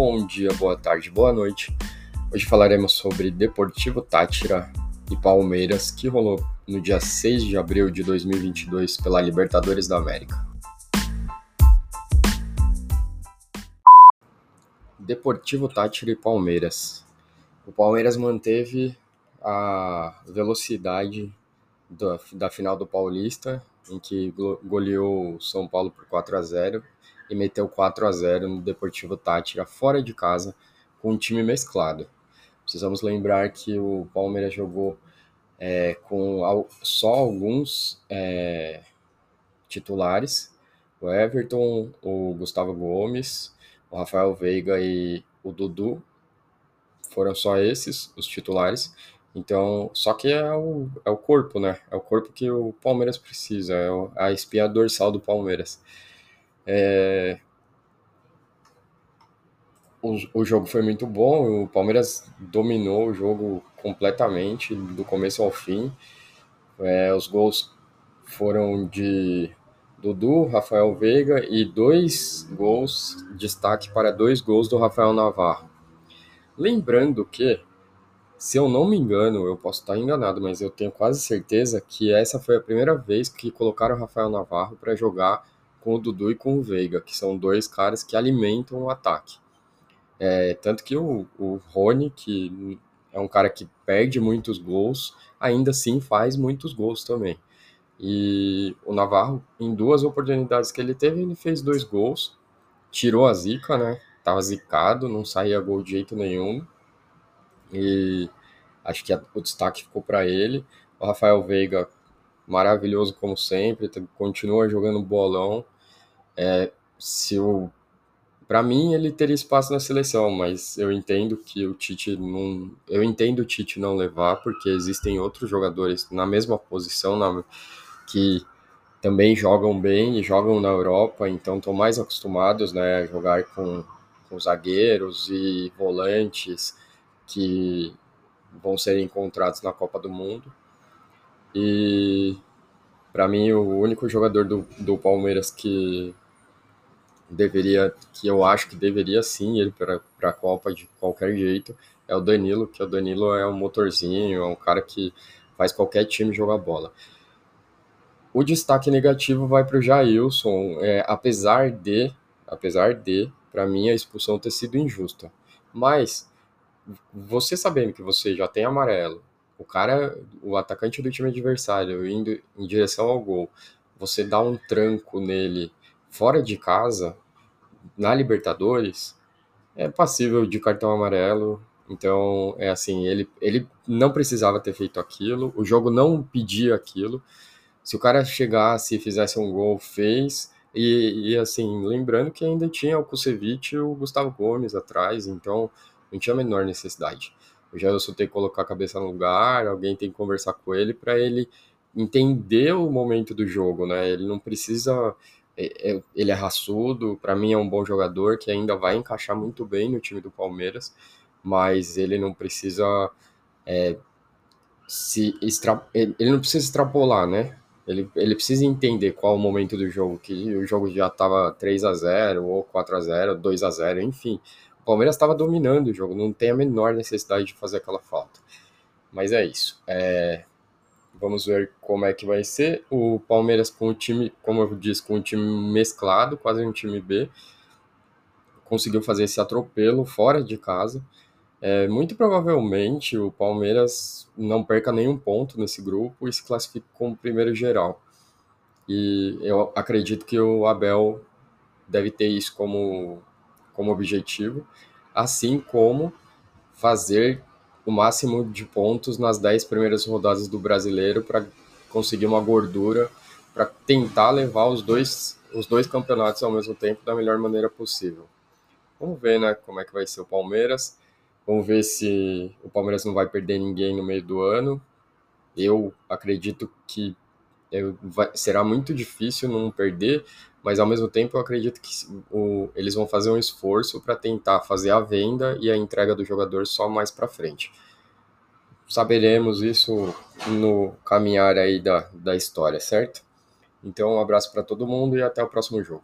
Bom dia, boa tarde, boa noite. Hoje falaremos sobre Deportivo Tátira e Palmeiras, que rolou no dia 6 de abril de 2022 pela Libertadores da América. Deportivo Tátira e Palmeiras. O Palmeiras manteve a velocidade da, da final do Paulista, em que goleou o São Paulo por 4 a 0 e meteu 4 a 0 no Deportivo Tátira fora de casa com um time mesclado. Precisamos lembrar que o Palmeiras jogou é, com só alguns é, titulares: o Everton, o Gustavo Gomes, o Rafael Veiga e o Dudu. Foram só esses os titulares. Então, só que é o, é o corpo, né? É o corpo que o Palmeiras precisa, é a espinha dorsal do Palmeiras. É... O, o jogo foi muito bom, o Palmeiras dominou o jogo completamente, do começo ao fim. É, os gols foram de Dudu, Rafael Veiga e dois gols, destaque para dois gols do Rafael Navarro. Lembrando que, se eu não me engano, eu posso estar enganado, mas eu tenho quase certeza que essa foi a primeira vez que colocaram o Rafael Navarro para jogar com o Dudu e com o Veiga, que são dois caras que alimentam o ataque. É, tanto que o, o Rony, que é um cara que perde muitos gols, ainda assim faz muitos gols também. E o Navarro, em duas oportunidades que ele teve, ele fez dois gols, tirou a zica, né? Tava zicado, não saía gol de jeito nenhum. E acho que o destaque ficou para ele. O Rafael Veiga, maravilhoso como sempre, continua jogando bolão. É, se o para mim ele teria espaço na seleção, mas eu entendo que o Tite não, eu entendo o Tite não levar porque existem outros jogadores na mesma posição na, que também jogam bem e jogam na Europa, então estão mais acostumados, né, a jogar com, com zagueiros e volantes que vão ser encontrados na Copa do Mundo. E para mim o único jogador do, do Palmeiras que deveria, que eu acho que deveria sim ir para a Copa de qualquer jeito, é o Danilo, que o Danilo é um motorzinho, é um cara que faz qualquer time jogar bola. O destaque negativo vai para o Jailson, é, apesar de, apesar de, para mim a expulsão ter sido injusta. Mas você sabendo que você já tem amarelo, o cara, o atacante do time adversário indo em direção ao gol, você dá um tranco nele fora de casa, na Libertadores, é passível de cartão amarelo. Então, é assim, ele, ele não precisava ter feito aquilo, o jogo não pedia aquilo. Se o cara chegasse e fizesse um gol, fez. E, e assim, lembrando que ainda tinha o Kusevich e o Gustavo Gomes atrás, então não tinha a menor necessidade. O Gelson tem que colocar a cabeça no lugar, alguém tem que conversar com ele para ele entender o momento do jogo, né? Ele não precisa é, é, ele é raçudo, para mim é um bom jogador que ainda vai encaixar muito bem no time do Palmeiras, mas ele não precisa é, se extra, ele não precisa extrapolar, né? Ele, ele precisa entender qual o momento do jogo, que o jogo já estava 3 a 0 ou 4 a 0 2 a 0 enfim. Palmeiras estava dominando o jogo, não tem a menor necessidade de fazer aquela falta. Mas é isso. É, Vamos ver como é que vai ser. O Palmeiras com o time, como eu disse, com um time mesclado, quase um time B, conseguiu fazer esse atropelo fora de casa. É, muito provavelmente o Palmeiras não perca nenhum ponto nesse grupo e se classifique como primeiro geral. E eu acredito que o Abel deve ter isso como, como objetivo, assim como fazer o máximo de pontos nas 10 primeiras rodadas do brasileiro para conseguir uma gordura para tentar levar os dois, os dois campeonatos ao mesmo tempo da melhor maneira possível. Vamos ver né, como é que vai ser o Palmeiras. Vamos ver se o Palmeiras não vai perder ninguém no meio do ano. Eu acredito que eu, vai, será muito difícil não perder, mas ao mesmo tempo eu acredito que o, eles vão fazer um esforço para tentar fazer a venda e a entrega do jogador só mais para frente. Saberemos isso no caminhar aí da, da história, certo? Então, um abraço para todo mundo e até o próximo jogo.